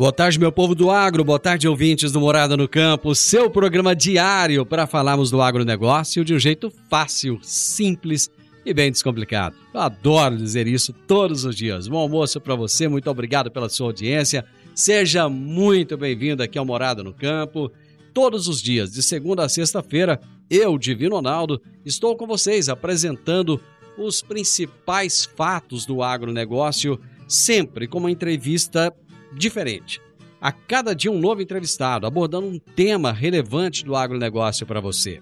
Boa tarde, meu povo do agro, boa tarde, ouvintes do Morada no Campo, seu programa diário para falarmos do agronegócio de um jeito fácil, simples e bem descomplicado. Eu adoro dizer isso todos os dias. Bom almoço para você, muito obrigado pela sua audiência. Seja muito bem-vindo aqui ao Morada no Campo. Todos os dias, de segunda a sexta-feira, eu, Divino Ronaldo, estou com vocês apresentando os principais fatos do agronegócio, sempre com uma entrevista diferente. A cada dia um novo entrevistado, abordando um tema relevante do agronegócio para você.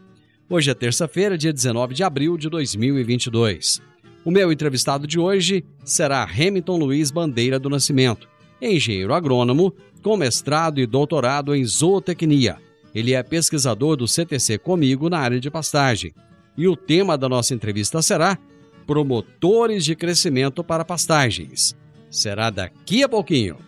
Hoje é terça-feira, dia 19 de abril de 2022. O meu entrevistado de hoje será Hamilton Luiz Bandeira do Nascimento, engenheiro agrônomo com mestrado e doutorado em zootecnia. Ele é pesquisador do CTC Comigo na área de pastagem. E o tema da nossa entrevista será Promotores de Crescimento para Pastagens. Será daqui a pouquinho.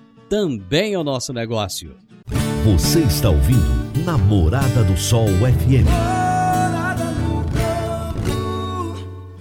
também é o nosso negócio. Você está ouvindo Namorada do Sol FM.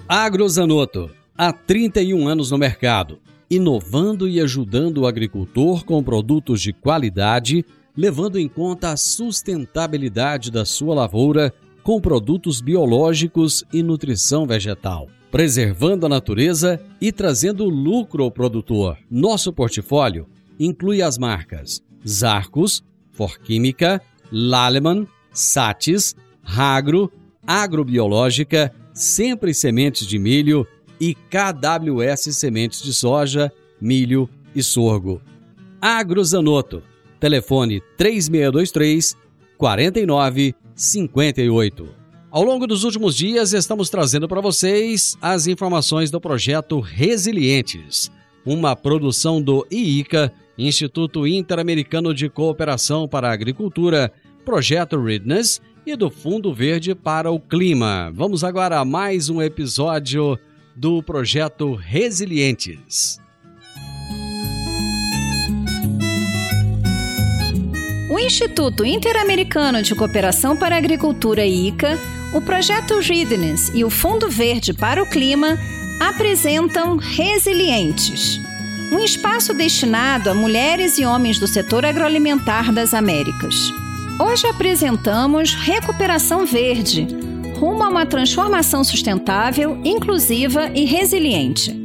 Agrozanoto, há 31 anos no mercado, inovando e ajudando o agricultor com produtos de qualidade, levando em conta a sustentabilidade da sua lavoura com produtos biológicos e nutrição vegetal, preservando a natureza e trazendo lucro ao produtor. Nosso portfólio inclui as marcas Zarcos, Forquímica, Laleman, Satis, Ragro, Agrobiológica, Sempre Sementes de Milho e KWS Sementes de Soja, Milho e Sorgo. Agrozanoto. Telefone 3623 4958. Ao longo dos últimos dias, estamos trazendo para vocês as informações do projeto Resilientes, uma produção do IICA, Instituto Interamericano de Cooperação para a Agricultura, Projeto Readiness e do Fundo Verde para o Clima. Vamos agora a mais um episódio do projeto Resilientes. O Instituto Interamericano de Cooperação para a Agricultura ICA, o Projeto Readiness e o Fundo Verde para o Clima apresentam Resilientes, um espaço destinado a mulheres e homens do setor agroalimentar das Américas. Hoje apresentamos Recuperação Verde, rumo a uma transformação sustentável, inclusiva e resiliente.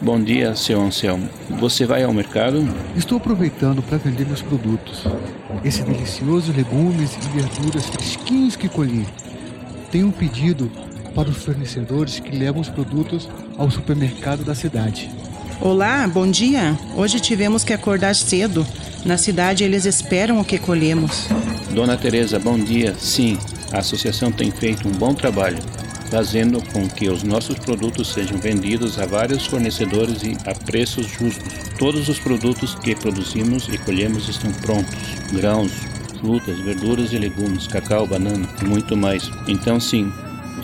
Bom dia, seu Anselmo. Você vai ao mercado? Estou aproveitando para vender meus produtos. Esse delicioso legumes e verduras fresquinhos que colhi. Tenho um pedido para os fornecedores que levam os produtos ao supermercado da cidade. Olá, bom dia. Hoje tivemos que acordar cedo. Na cidade eles esperam o que colhemos. Dona Teresa, bom dia. Sim, a associação tem feito um bom trabalho. fazendo com que os nossos produtos sejam vendidos a vários fornecedores e a preços justos. Todos os produtos que produzimos e colhemos estão prontos: grãos, frutas, verduras e legumes, cacau, banana e muito mais. Então, sim,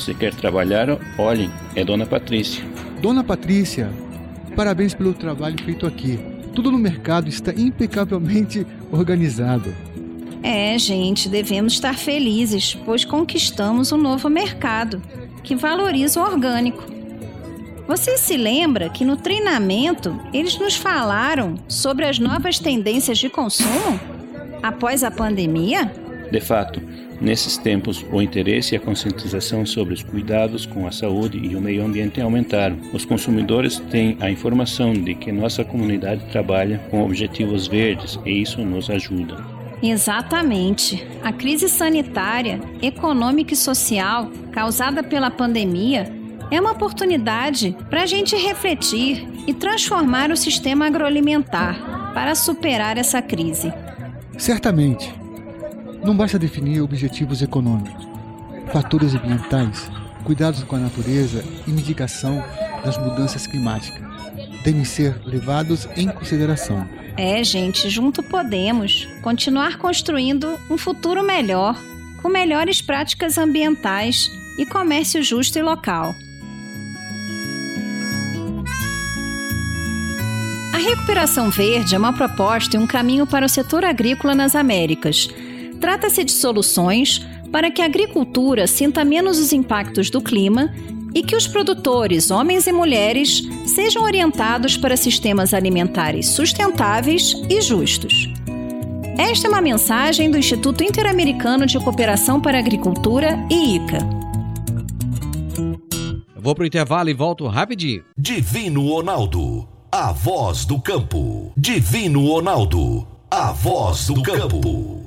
você quer trabalhar? Olhe, é Dona Patrícia. Dona Patrícia, parabéns pelo trabalho feito aqui. Tudo no mercado está impecavelmente organizado. É, gente, devemos estar felizes, pois conquistamos um novo mercado que valoriza o orgânico. Você se lembra que no treinamento eles nos falaram sobre as novas tendências de consumo após a pandemia? De fato, nesses tempos, o interesse e a conscientização sobre os cuidados com a saúde e o meio ambiente aumentaram. Os consumidores têm a informação de que nossa comunidade trabalha com objetivos verdes e isso nos ajuda. Exatamente. A crise sanitária, econômica e social causada pela pandemia é uma oportunidade para a gente refletir e transformar o sistema agroalimentar para superar essa crise. Certamente. Não basta definir objetivos econômicos, fatores ambientais, cuidados com a natureza e mitigação das mudanças climáticas devem ser levados em consideração. É, gente, junto podemos continuar construindo um futuro melhor, com melhores práticas ambientais e comércio justo e local. A recuperação verde é uma proposta e um caminho para o setor agrícola nas Américas. Trata-se de soluções para que a agricultura sinta menos os impactos do clima e que os produtores, homens e mulheres, sejam orientados para sistemas alimentares sustentáveis e justos. Esta é uma mensagem do Instituto Interamericano de Cooperação para a Agricultura e ICA. Eu vou pro intervalo e volto rapidinho. Divino Ronaldo, a voz do campo. Divino Ronaldo, a voz do campo.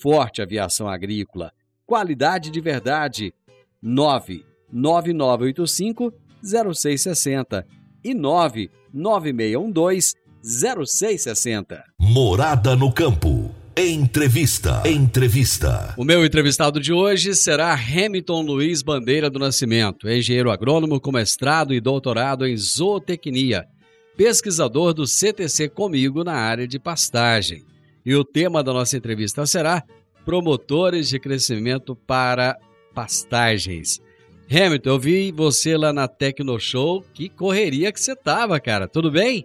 Forte Aviação Agrícola, qualidade de verdade. 99985 0660 e 99612 0660. Morada no campo. Entrevista. Entrevista. O meu entrevistado de hoje será Hamilton Luiz Bandeira do Nascimento, engenheiro agrônomo com mestrado e doutorado em zootecnia, pesquisador do CTC Comigo na área de pastagem. E o tema da nossa entrevista será Promotores de Crescimento para Pastagens. Hamilton, eu vi você lá na Tecno Show. Que correria que você tava, cara. Tudo bem?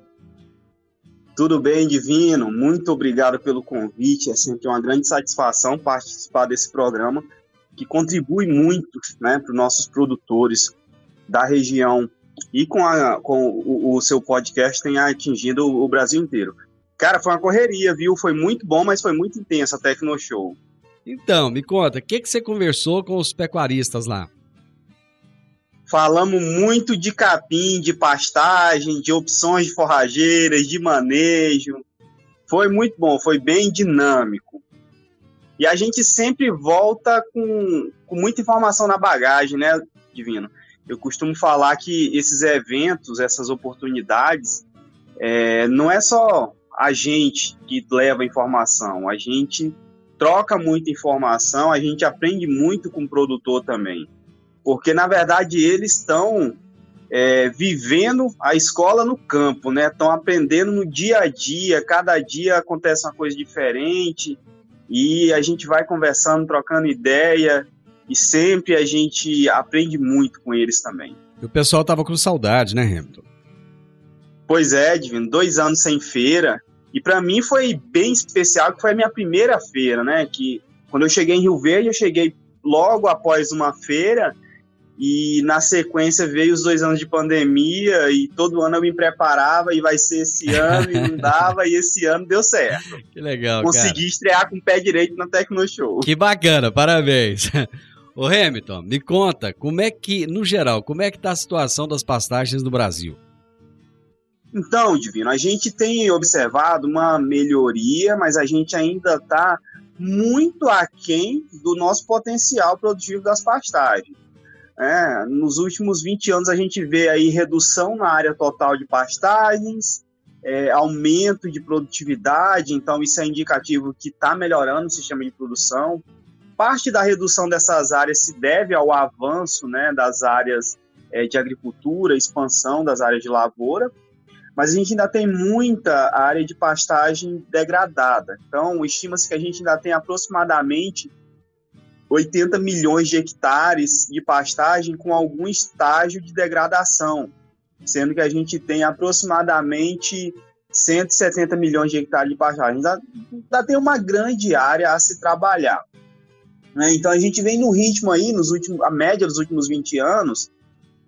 Tudo bem, Divino. Muito obrigado pelo convite. É sempre uma grande satisfação participar desse programa que contribui muito né, para os nossos produtores da região e com, a, com o, o, seu podcast tem atingido o Brasil inteiro. Cara, foi uma correria, viu? Foi muito bom, mas foi muito intensa a Tecno Show. Então, me conta, o que, que você conversou com os pecuaristas lá? Falamos muito de capim, de pastagem, de opções de forrageiras, de manejo. Foi muito bom, foi bem dinâmico. E a gente sempre volta com, com muita informação na bagagem, né, Divino? Eu costumo falar que esses eventos, essas oportunidades, é, não é só a gente que leva informação, a gente troca muita informação, a gente aprende muito com o produtor também porque na verdade eles estão é, vivendo a escola no campo, né? Estão aprendendo no dia a dia, cada dia acontece uma coisa diferente e a gente vai conversando, trocando ideia e sempre a gente aprende muito com eles também. E o pessoal tava com saudade, né, Hamilton? Pois é, Divino, dois anos sem feira e para mim foi bem especial, que foi a minha primeira feira, né? Que quando eu cheguei em Rio Verde, eu cheguei logo após uma feira e na sequência veio os dois anos de pandemia e todo ano eu me preparava e vai ser esse ano e não dava e esse ano deu certo. Que legal, Consegui cara. estrear com o pé direito na Tecno Show. Que bacana, parabéns. Ô Hamilton, me conta, como é que, no geral, como é que tá a situação das pastagens no Brasil? Então, Divino, a gente tem observado uma melhoria, mas a gente ainda está muito aquém do nosso potencial produtivo das pastagens. É, nos últimos 20 anos a gente vê aí redução na área total de pastagens, é, aumento de produtividade, então isso é indicativo que está melhorando o sistema de produção. Parte da redução dessas áreas se deve ao avanço né, das áreas é, de agricultura, expansão das áreas de lavoura, mas a gente ainda tem muita área de pastagem degradada. Então, estima-se que a gente ainda tem aproximadamente 80 milhões de hectares de pastagem com algum estágio de degradação, sendo que a gente tem aproximadamente 170 milhões de hectares de pastagem. Ainda, ainda tem uma grande área a se trabalhar. Né? Então a gente vem no ritmo aí, nos últimos, a média dos últimos 20 anos,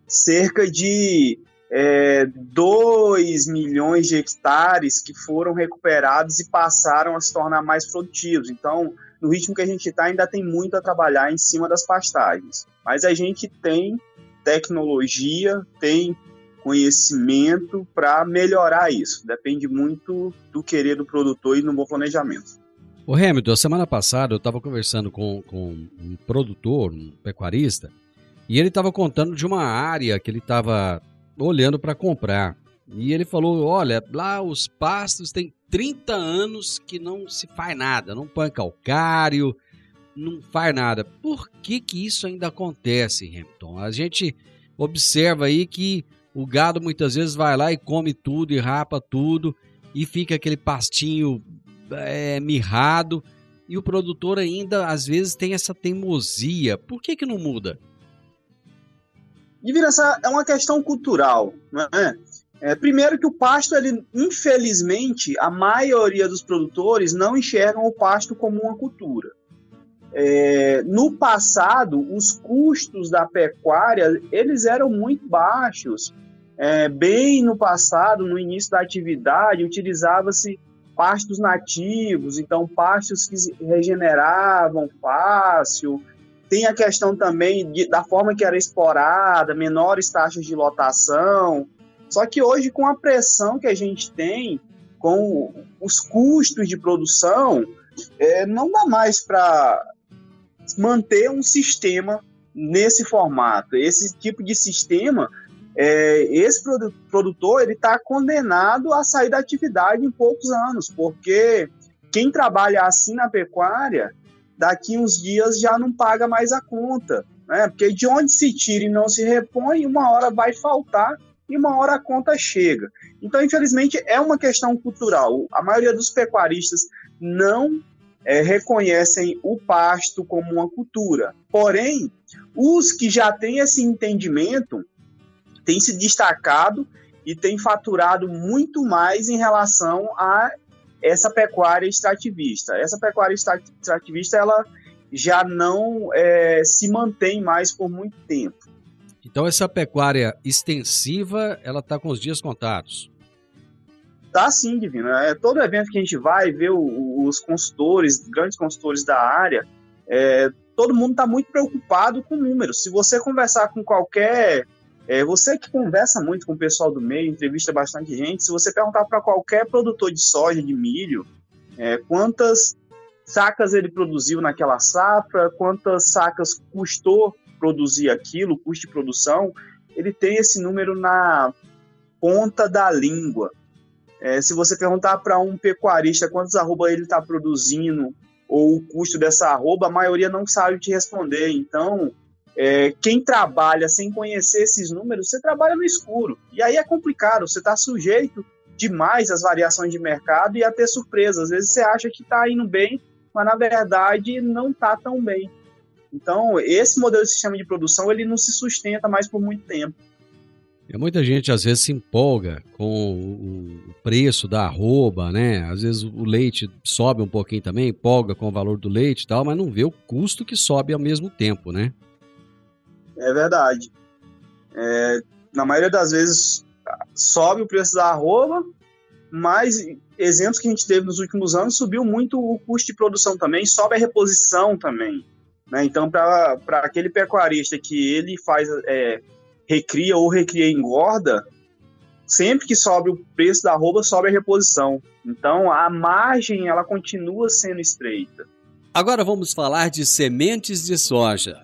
cerca de é, 2 milhões de hectares que foram recuperados e passaram a se tornar mais produtivos. Então, no ritmo que a gente está, ainda tem muito a trabalhar em cima das pastagens. Mas a gente tem tecnologia, tem conhecimento para melhorar isso. Depende muito do querer do produtor e do bom planejamento. O Hamilton, semana passada eu estava conversando com, com um produtor, um pecuarista, e ele estava contando de uma área que ele estava olhando para comprar. E ele falou: olha, lá os pastos têm 30 anos que não se faz nada, não põe calcário, não faz nada. Por que, que isso ainda acontece, Hamilton? A gente observa aí que o gado muitas vezes vai lá e come tudo e rapa tudo e fica aquele pastinho é, mirrado e o produtor ainda às vezes tem essa teimosia. Por que, que não muda? Divina, essa é uma questão cultural, não é? É, primeiro que o pasto, ele, infelizmente, a maioria dos produtores não enxergam o pasto como uma cultura. É, no passado, os custos da pecuária eles eram muito baixos. É, bem no passado, no início da atividade, utilizava-se pastos nativos, então pastos que regeneravam fácil. Tem a questão também de, da forma que era explorada, menores taxas de lotação. Só que hoje, com a pressão que a gente tem, com os custos de produção, é, não dá mais para manter um sistema nesse formato. Esse tipo de sistema, é, esse produtor ele está condenado a sair da atividade em poucos anos, porque quem trabalha assim na pecuária, daqui uns dias já não paga mais a conta, né? Porque de onde se tira e não se repõe, uma hora vai faltar e uma hora a conta chega. Então, infelizmente, é uma questão cultural. A maioria dos pecuaristas não é, reconhecem o pasto como uma cultura. Porém, os que já têm esse entendimento têm se destacado e têm faturado muito mais em relação a essa pecuária extrativista. Essa pecuária extrativista ela já não é, se mantém mais por muito tempo. Então essa pecuária extensiva, ela está com os dias contados. Tá sim, Divino. É, todo evento que a gente vai ver o, os consultores, grandes consultores da área, é, todo mundo está muito preocupado com números. Se você conversar com qualquer. É, você que conversa muito com o pessoal do meio, entrevista bastante gente, se você perguntar para qualquer produtor de soja, de milho, é, quantas sacas ele produziu naquela safra, quantas sacas custou produzir aquilo, custo de produção, ele tem esse número na ponta da língua. É, se você perguntar para um pecuarista quantos arroba ele está produzindo ou o custo dessa arroba, a maioria não sabe te responder. Então, é, quem trabalha sem conhecer esses números, você trabalha no escuro. E aí é complicado, você está sujeito demais às variações de mercado e a ter surpresas. Às vezes você acha que está indo bem, mas na verdade não está tão bem. Então, esse modelo de sistema de produção ele não se sustenta mais por muito tempo. E muita gente às vezes se empolga com o preço da arroba, né? Às vezes o leite sobe um pouquinho também, empolga com o valor do leite e tal, mas não vê o custo que sobe ao mesmo tempo, né? É verdade. É, na maioria das vezes sobe o preço da arroba, mas exemplos que a gente teve nos últimos anos subiu muito o custo de produção também, sobe a reposição também. Né? Então, para aquele pecuarista que ele faz, é, recria ou recria engorda, sempre que sobe o preço da arroba, sobe a reposição. Então, a margem ela continua sendo estreita. Agora vamos falar de sementes de soja.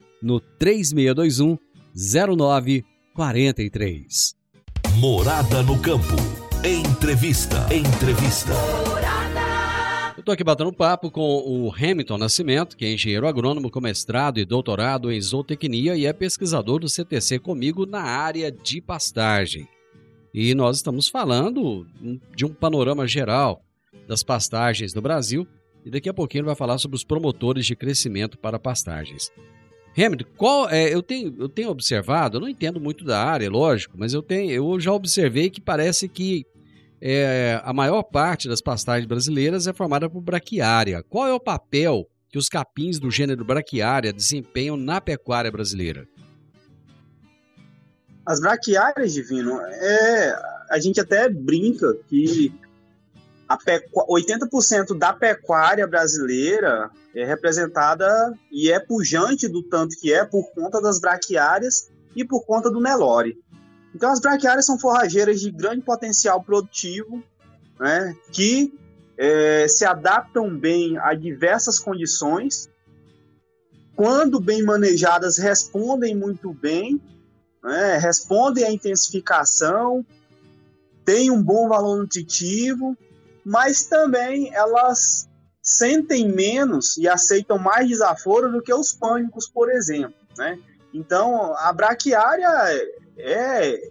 no 3621 0943. Morada no campo. Entrevista. Entrevista. Eu estou aqui batendo papo com o Hamilton Nascimento, que é engenheiro agrônomo com mestrado e doutorado em zootecnia e é pesquisador do CTC comigo na área de pastagem. E nós estamos falando de um panorama geral das pastagens no Brasil e daqui a pouquinho ele vai falar sobre os promotores de crescimento para pastagens. Hamilton, qual é, eu tenho eu tenho observado, eu não entendo muito da área, lógico, mas eu tenho eu já observei que parece que é, a maior parte das pastagens brasileiras é formada por braquiária. Qual é o papel que os capins do gênero braquiária desempenham na pecuária brasileira? As braquiárias, Divino, é, a gente até brinca que a pecu... 80% da pecuária brasileira é representada e é pujante do tanto que é por conta das braquiárias e por conta do Nelore. Então, as braquiárias são forrageiras de grande potencial produtivo, né, que é, se adaptam bem a diversas condições. Quando bem manejadas, respondem muito bem, né, respondem à intensificação, têm um bom valor nutritivo, mas também elas sentem menos e aceitam mais desaforo do que os pânicos, por exemplo. Né? Então, a braquiária é,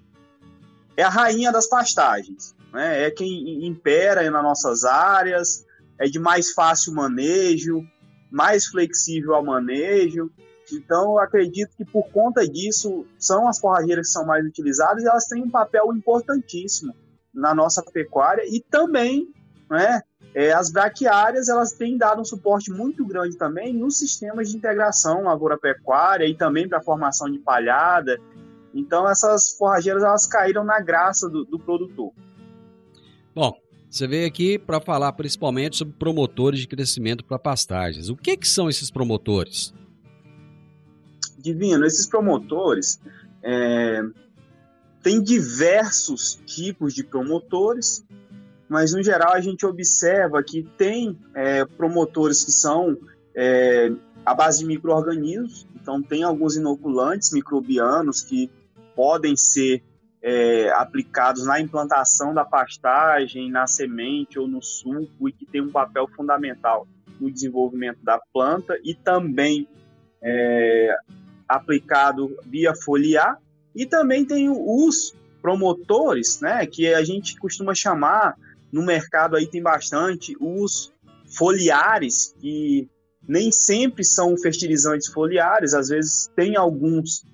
é a rainha das pastagens. Né? É quem impera nas nossas áreas, é de mais fácil manejo, mais flexível ao manejo. Então, eu acredito que por conta disso, são as forrageiras que são mais utilizadas e elas têm um papel importantíssimo na nossa pecuária e também né, é, as braquiárias elas têm dado um suporte muito grande também nos sistemas de integração agropecuária e também para a formação de palhada então essas forrageiras elas caíram na graça do, do produtor. Bom, você veio aqui para falar principalmente sobre promotores de crescimento para pastagens. O que, que são esses promotores? Divino, esses promotores é, tem diversos tipos de promotores, mas no geral a gente observa que tem é, promotores que são é, à base de micro-organismos, então tem alguns inoculantes microbianos que podem ser é, aplicados na implantação da pastagem, na semente ou no suco e que tem um papel fundamental no desenvolvimento da planta e também é, aplicado via foliar e também tem os promotores, né, que a gente costuma chamar no mercado aí tem bastante os foliares que nem sempre são fertilizantes foliares, às vezes tem alguns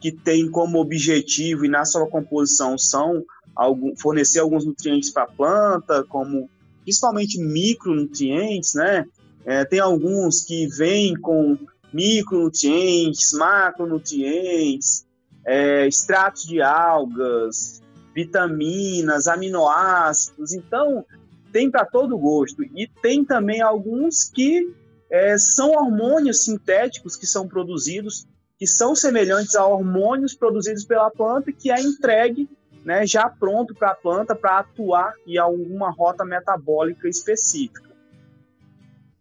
que tem como objetivo e na sua composição são algum, fornecer alguns nutrientes para a planta, como principalmente micronutrientes, né? É, tem alguns que vêm com micronutrientes, macronutrientes, é, extratos de algas, vitaminas, aminoácidos. Então, tem para todo gosto. E tem também alguns que é, são hormônios sintéticos que são produzidos, que são semelhantes a hormônios produzidos pela planta, que é entregue né, já pronto para a planta para atuar em alguma rota metabólica específica.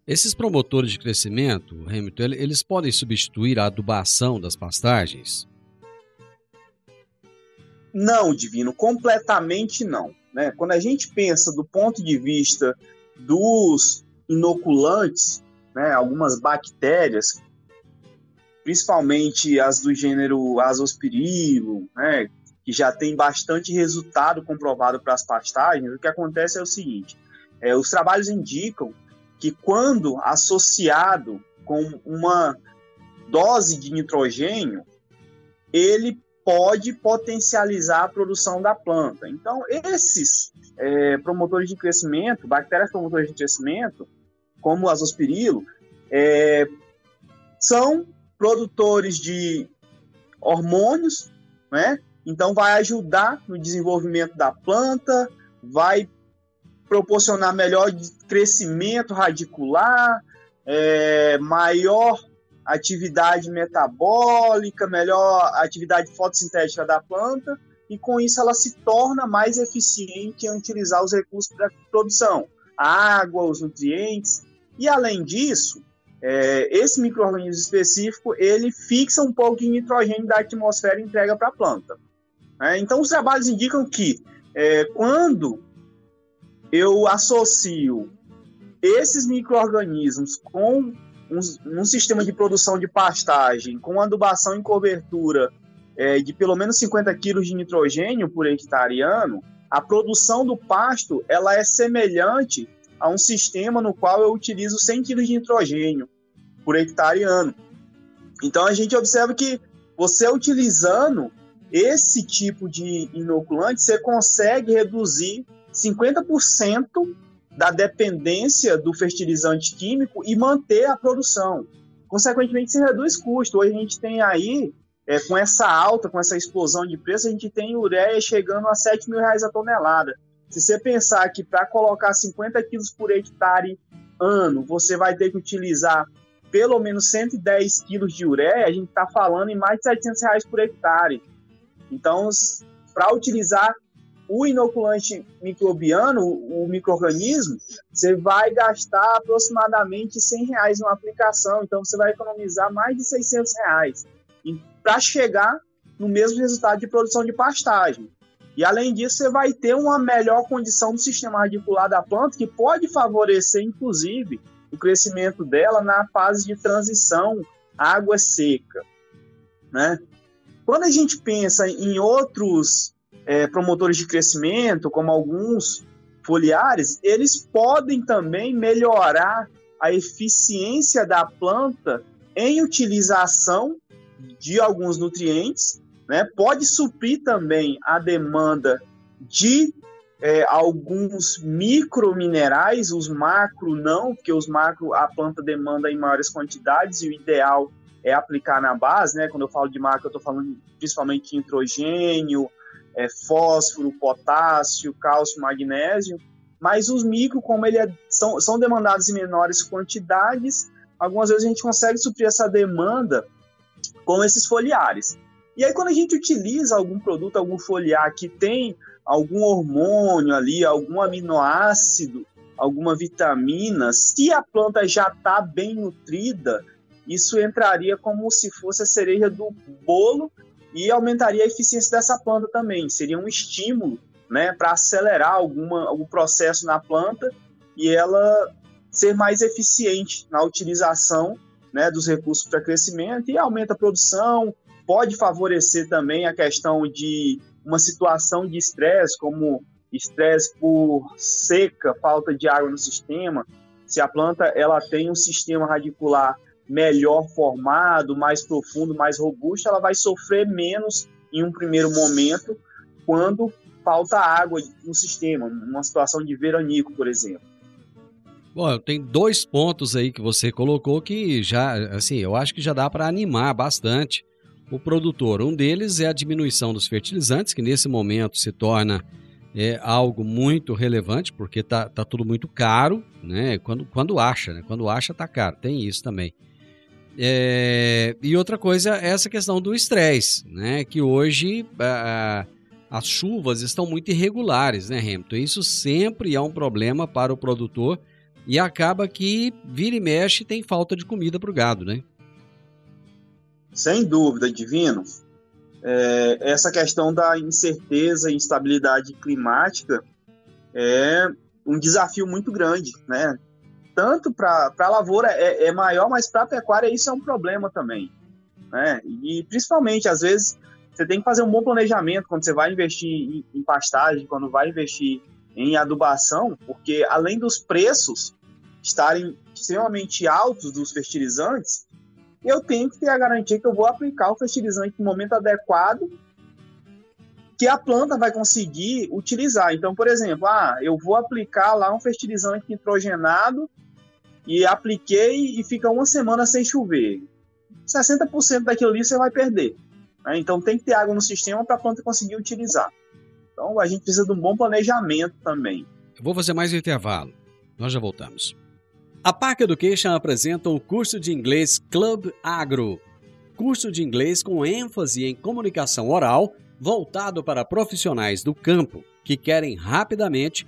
Esses promotores de crescimento, Hamilton, eles podem substituir a adubação das pastagens? Não, Divino, completamente não. Né? Quando a gente pensa do ponto de vista dos inoculantes, né, algumas bactérias, principalmente as do gênero Azospirillum, né, que já tem bastante resultado comprovado para as pastagens, o que acontece é o seguinte: é, os trabalhos indicam que quando associado com uma dose de nitrogênio, ele pode potencializar a produção da planta. Então, esses é, promotores de crescimento, bactérias promotoras de crescimento, como o azospirilo, é, são produtores de hormônios, né? Então, vai ajudar no desenvolvimento da planta, vai proporcionar melhor crescimento radicular, é, maior atividade metabólica, melhor atividade fotossintética da planta, e com isso ela se torna mais eficiente em utilizar os recursos para produção, a água, os nutrientes, e além disso, é, esse microorganismo específico ele fixa um pouco de nitrogênio da atmosfera e entrega para a planta. É, então os trabalhos indicam que é, quando eu associo esses micro-organismos com um, um, sistema de produção de pastagem, com adubação e cobertura é, de pelo menos 50 quilos de nitrogênio por hectare ano, a produção do pasto ela é semelhante a um sistema no qual eu utilizo 100 quilos de nitrogênio por hectare ano. Então a gente observa que você utilizando esse tipo de inoculante, você consegue reduzir 50% da dependência do fertilizante químico e manter a produção. Consequentemente, se reduz custo. Hoje a gente tem aí, é, com essa alta, com essa explosão de preço, a gente tem ureia chegando a 7 mil reais a tonelada. Se você pensar que para colocar 50 quilos por hectare ano, você vai ter que utilizar pelo menos 110 quilos de ureia, a gente está falando em mais de 700 reais por hectare. Então, para utilizar o inoculante microbiano, o microorganismo, você vai gastar aproximadamente 100 reais numa aplicação, então você vai economizar mais de 600 reais para chegar no mesmo resultado de produção de pastagem. E além disso, você vai ter uma melhor condição do sistema radicular da planta, que pode favorecer, inclusive, o crescimento dela na fase de transição água seca. Né? Quando a gente pensa em outros é, promotores de crescimento, como alguns foliares, eles podem também melhorar a eficiência da planta em utilização de alguns nutrientes, né? pode suprir também a demanda de é, alguns microminerais, os macro não, porque os macro a planta demanda em maiores quantidades e o ideal é aplicar na base, né? Quando eu falo de macro, eu estou falando principalmente de nitrogênio, é, fósforo, potássio, cálcio, magnésio, mas os micro, como ele é, são, são demandados em menores quantidades, algumas vezes a gente consegue suprir essa demanda com esses foliares. E aí, quando a gente utiliza algum produto, algum foliar que tem algum hormônio ali, algum aminoácido, alguma vitamina, se a planta já está bem nutrida, isso entraria como se fosse a cereja do bolo e aumentaria a eficiência dessa planta também. Seria um estímulo né, para acelerar alguma, algum processo na planta e ela ser mais eficiente na utilização né, dos recursos para crescimento e aumenta a produção, pode favorecer também a questão de uma situação de estresse, como estresse por seca, falta de água no sistema. Se a planta ela tem um sistema radicular melhor formado, mais profundo, mais robusto, ela vai sofrer menos em um primeiro momento quando falta água no sistema, numa situação de veranico, por exemplo. Bom, tem dois pontos aí que você colocou que já, assim, eu acho que já dá para animar bastante o produtor. Um deles é a diminuição dos fertilizantes, que nesse momento se torna é, algo muito relevante, porque está tá tudo muito caro, né? Quando, quando acha, né? Quando acha, está caro. Tem isso também. É, e outra coisa é essa questão do estresse, né? Que hoje a, as chuvas estão muito irregulares, né, Hamilton? Isso sempre é um problema para o produtor e acaba que vira e mexe tem falta de comida para o gado, né? Sem dúvida, Divino. É, essa questão da incerteza e instabilidade climática é um desafio muito grande, né? Tanto para a lavoura é, é, maior, mas para a pecuária isso é um problema também. Né? E principalmente, às vezes, você tem que fazer um bom planejamento quando você vai investir em, em pastagem, quando vai investir em adubação, porque além dos preços estarem extremamente altos dos fertilizantes, eu tenho que ter a garantia que eu vou aplicar o fertilizante no momento adequado que a planta vai conseguir utilizar. Então, por exemplo, ah, eu vou aplicar lá um fertilizante nitrogenado e apliquei e fica uma semana sem chover. 60% daquilo ali você vai perder. Né? Então, tem que ter água no sistema para a planta conseguir utilizar. Então, a gente precisa de um bom planejamento também. Eu vou fazer mais um intervalo. Nós já voltamos. A Park Education apresenta o curso de inglês Club Agro, curso de inglês com ênfase em comunicação oral, voltado para profissionais do campo que querem rapidamente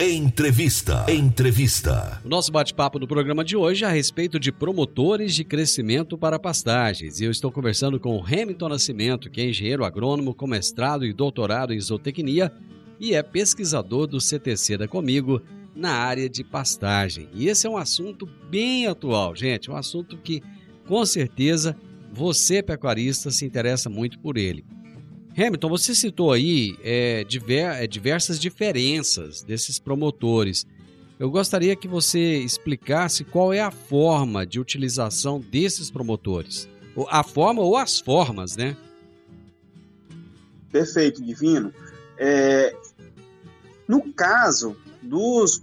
Entrevista. Entrevista. O nosso bate-papo do programa de hoje é a respeito de promotores de crescimento para pastagens. E eu estou conversando com o Hamilton Nascimento, que é engenheiro agrônomo com mestrado e doutorado em zootecnia e é pesquisador do CTC da Comigo na área de pastagem. E esse é um assunto bem atual, gente, um assunto que com certeza você pecuarista se interessa muito por ele. Hamilton, você citou aí é, diver, é, diversas diferenças desses promotores. Eu gostaria que você explicasse qual é a forma de utilização desses promotores. A forma ou as formas, né? Perfeito, Divino. É, no caso dos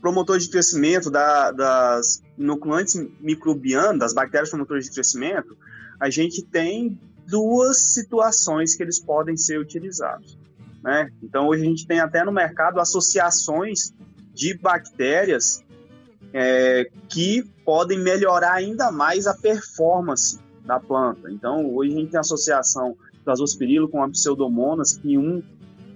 promotores de crescimento, da, das inoculantes microbianas, das bactérias promotoras de crescimento, a gente tem duas situações que eles podem ser utilizados. Né? Então, hoje a gente tem até no mercado associações de bactérias é, que podem melhorar ainda mais a performance da planta. Então, hoje a gente tem a associação do azospirilo com a pseudomonas, que um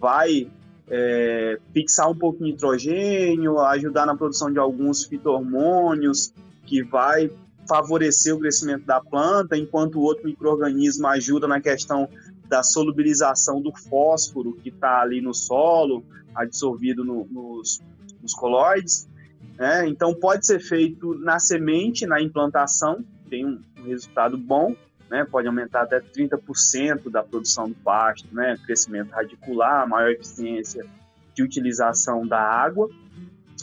vai é, fixar um pouco de nitrogênio, ajudar na produção de alguns fitohormônios, que vai favorecer o crescimento da planta, enquanto o outro microorganismo ajuda na questão da solubilização do fósforo que está ali no solo, absorvido no, nos, nos coloides. Né? Então, pode ser feito na semente, na implantação, tem um, um resultado bom, né, pode aumentar até 30% da produção do pasto, né, crescimento radicular, maior eficiência de utilização da água,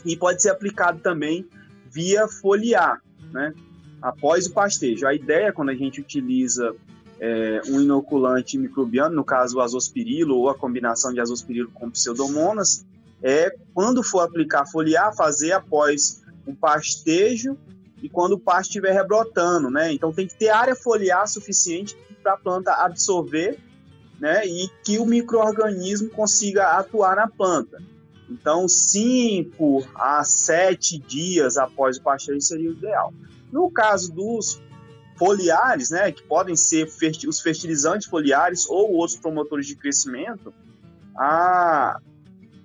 e pode ser aplicado também via foliar, né, após o pastejo. A ideia, quando a gente utiliza é, um inoculante microbiano, no caso o azospirilo ou a combinação de azospirilo com pseudomonas, é quando for aplicar foliar, fazer após um pastejo e quando o pasto estiver rebrotando, né? Então tem que ter área foliar suficiente para a planta absorver, né? E que o microorganismo consiga atuar na planta. Então, 5 a 7 dias após o pastejo seria o ideal. No caso dos foliares, né, que podem ser os fertilizantes foliares ou outros promotores de crescimento, a,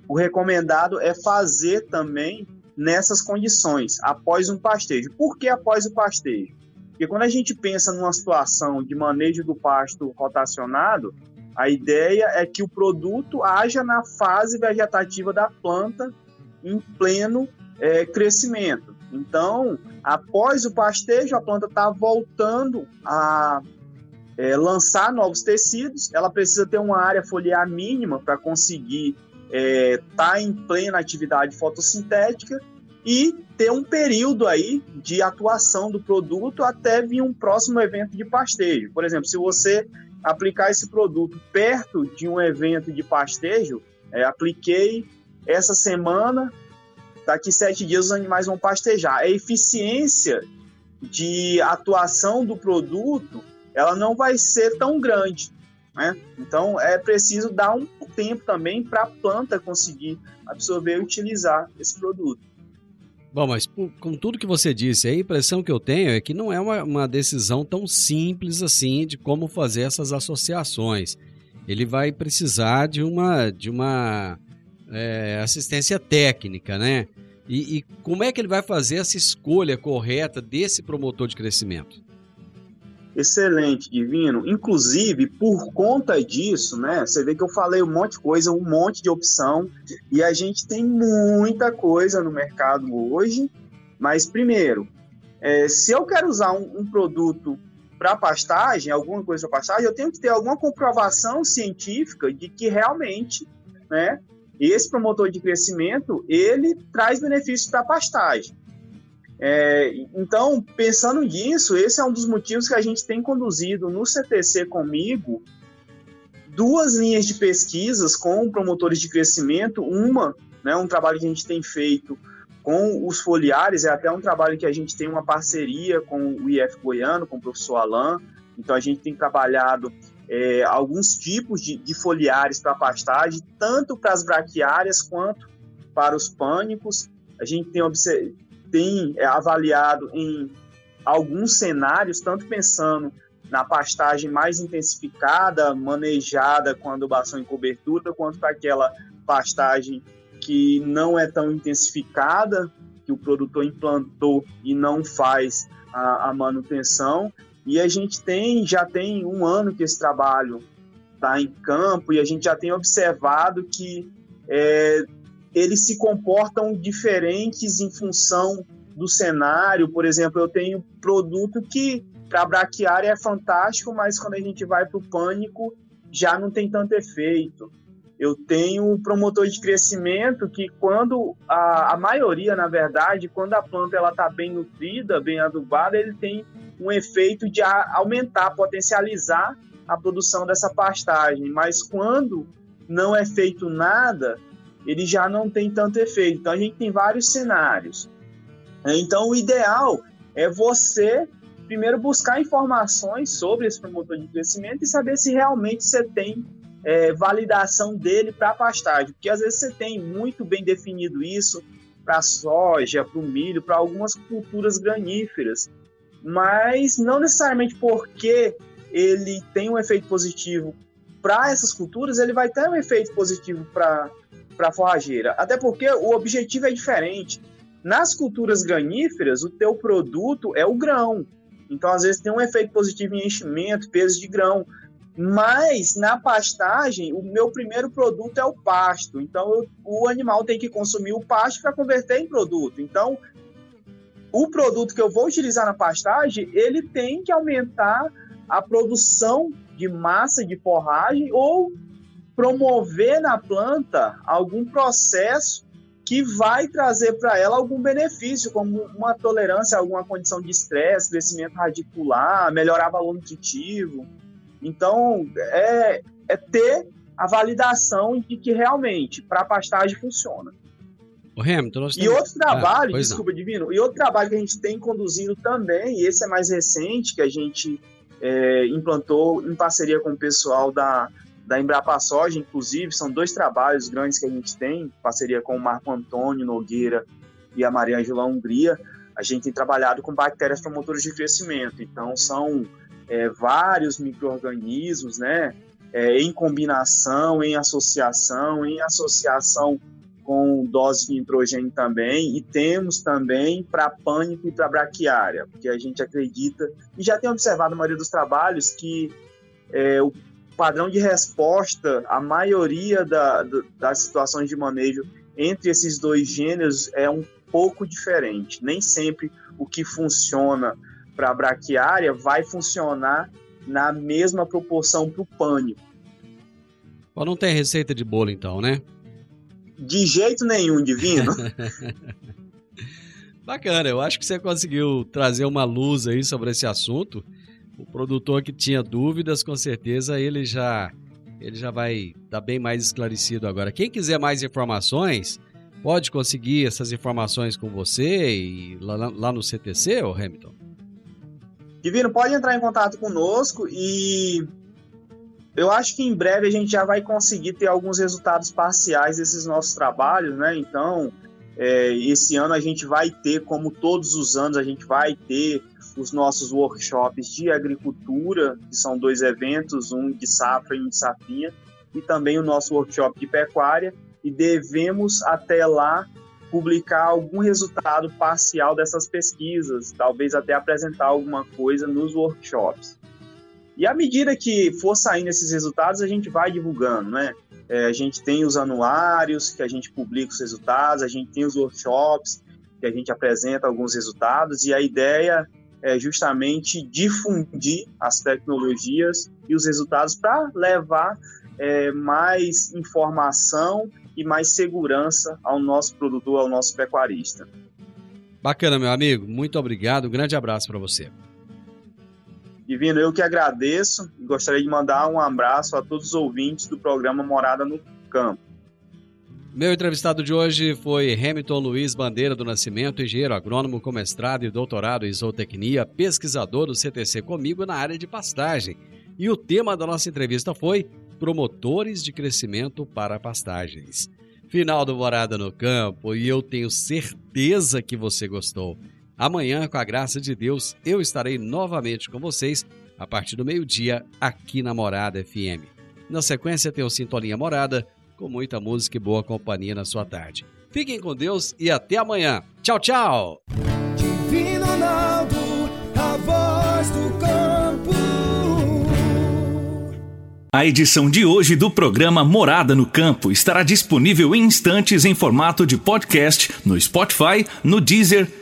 o recomendado é fazer também nessas condições, após um pastejo. Por que após o pastejo? Porque quando a gente pensa numa situação de manejo do pasto rotacionado, a ideia é que o produto haja na fase vegetativa da planta em pleno é, crescimento. Então, após o pastejo, a planta está voltando a é, lançar novos tecidos. Ela precisa ter uma área foliar mínima para conseguir estar é, tá em plena atividade fotossintética e ter um período aí de atuação do produto até vir um próximo evento de pastejo. Por exemplo, se você aplicar esse produto perto de um evento de pastejo, é, apliquei essa semana, daqui sete dias os animais vão pastejar. A eficiência de atuação do produto ela não vai ser tão grande. Né? Então é preciso dar um tempo também para a planta conseguir absorver e utilizar esse produto. Bom, mas com tudo que você disse, a impressão que eu tenho é que não é uma, uma decisão tão simples assim de como fazer essas associações. Ele vai precisar de uma, de uma é, assistência técnica, né? E, e como é que ele vai fazer essa escolha correta desse promotor de crescimento? Excelente, Divino. Inclusive, por conta disso, né? Você vê que eu falei um monte de coisa, um monte de opção, e a gente tem muita coisa no mercado hoje. Mas, primeiro, é, se eu quero usar um, um produto para pastagem, alguma coisa para pastagem, eu tenho que ter alguma comprovação científica de que realmente, né, esse promotor de crescimento, ele traz benefícios para a pastagem. É, então, pensando nisso, esse é um dos motivos que a gente tem conduzido no CTC comigo duas linhas de pesquisas com promotores de crescimento. Uma, né, um trabalho que a gente tem feito com os foliares, é até um trabalho que a gente tem uma parceria com o IF Goiano, com o professor Alain. Então, a gente tem trabalhado é, alguns tipos de, de foliares para pastagem, tanto para as braquiárias quanto para os pânicos. A gente tem, tem é, avaliado em alguns cenários, tanto pensando na pastagem mais intensificada, manejada com adubação e cobertura, quanto para aquela pastagem que não é tão intensificada, que o produtor implantou e não faz a, a manutenção. E a gente tem, já tem um ano que esse trabalho está em campo e a gente já tem observado que é, eles se comportam diferentes em função do cenário. Por exemplo, eu tenho produto que para braquiária é fantástico, mas quando a gente vai para o pânico já não tem tanto efeito. Eu tenho promotor de crescimento que quando a, a maioria, na verdade, quando a planta ela está bem nutrida, bem adubada, ele tem um efeito de aumentar, potencializar a produção dessa pastagem. Mas quando não é feito nada, ele já não tem tanto efeito. Então a gente tem vários cenários. Então o ideal é você primeiro buscar informações sobre esse promotor de crescimento e saber se realmente você tem é, validação dele para pastagem, porque às vezes você tem muito bem definido isso para soja, para o milho, para algumas culturas graníferas, mas não necessariamente porque ele tem um efeito positivo para essas culturas, ele vai ter um efeito positivo para a forrageira. Até porque o objetivo é diferente. Nas culturas graníferas, o teu produto é o grão. Então, às vezes, tem um efeito positivo em enchimento, peso de grão. Mas na pastagem, o meu primeiro produto é o pasto. Então, eu, o animal tem que consumir o pasto para converter em produto. Então, o produto que eu vou utilizar na pastagem, ele tem que aumentar a produção de massa de forragem ou promover na planta algum processo que vai trazer para ela algum benefício, como uma tolerância a alguma condição de estresse, crescimento radicular, melhorar valor nutritivo. Então, é, é ter a validação de que realmente para a pastagem funciona. O Hamilton, nós e outro trabalho, ah, desculpa, não. Divino, e outro trabalho que a gente tem conduzido também, e esse é mais recente, que a gente é, implantou em parceria com o pessoal da, da Embrapa Soja, inclusive, são dois trabalhos grandes que a gente tem, parceria com o Marco Antônio Nogueira e a Maria Angela Hungria. A gente tem trabalhado com bactérias promotoras de crescimento, então são é, vários micro-organismos, né, é, em combinação, em associação, em associação com dose de nitrogênio também, e temos também para pânico e para braquiária, porque a gente acredita, e já tem observado na maioria dos trabalhos, que é, o padrão de resposta, a maioria da, das situações de manejo entre esses dois gêneros é um pouco diferente. Nem sempre o que funciona para a braquiária vai funcionar na mesma proporção para o pânico. Não tem receita de bolo então, né? De jeito nenhum, divino. Bacana, eu acho que você conseguiu trazer uma luz aí sobre esse assunto. O produtor que tinha dúvidas, com certeza ele já ele já vai estar tá bem mais esclarecido agora. Quem quiser mais informações, pode conseguir essas informações com você e lá, lá no CTC, ô Hamilton? Divino, pode entrar em contato conosco e eu acho que em breve a gente já vai conseguir ter alguns resultados parciais desses nossos trabalhos, né? Então, é, esse ano a gente vai ter, como todos os anos, a gente vai ter os nossos workshops de agricultura, que são dois eventos, um de safra e um de safrinha, e também o nosso workshop de pecuária, e devemos até lá publicar algum resultado parcial dessas pesquisas, talvez até apresentar alguma coisa nos workshops. E à medida que for saindo esses resultados, a gente vai divulgando, né? É, a gente tem os anuários, que a gente publica os resultados, a gente tem os workshops, que a gente apresenta alguns resultados, e a ideia é justamente difundir as tecnologias e os resultados para levar é, mais informação e mais segurança ao nosso produtor, ao nosso pecuarista. Bacana, meu amigo. Muito obrigado. Um grande abraço para você. Divino, eu que agradeço e gostaria de mandar um abraço a todos os ouvintes do programa Morada no Campo. Meu entrevistado de hoje foi Hamilton Luiz Bandeira do Nascimento, engenheiro agrônomo com mestrado e doutorado em zootecnia, pesquisador do CTC comigo na área de pastagem. E o tema da nossa entrevista foi Promotores de Crescimento para Pastagens. Final do Morada no Campo e eu tenho certeza que você gostou. Amanhã, com a graça de Deus, eu estarei novamente com vocês a partir do meio-dia aqui na Morada FM. Na sequência, tem o Sintonia Morada, com muita música e boa companhia na sua tarde. Fiquem com Deus e até amanhã. Tchau, tchau! Divino Ronaldo, a voz do campo. A edição de hoje do programa Morada no Campo estará disponível em instantes em formato de podcast no Spotify, no Deezer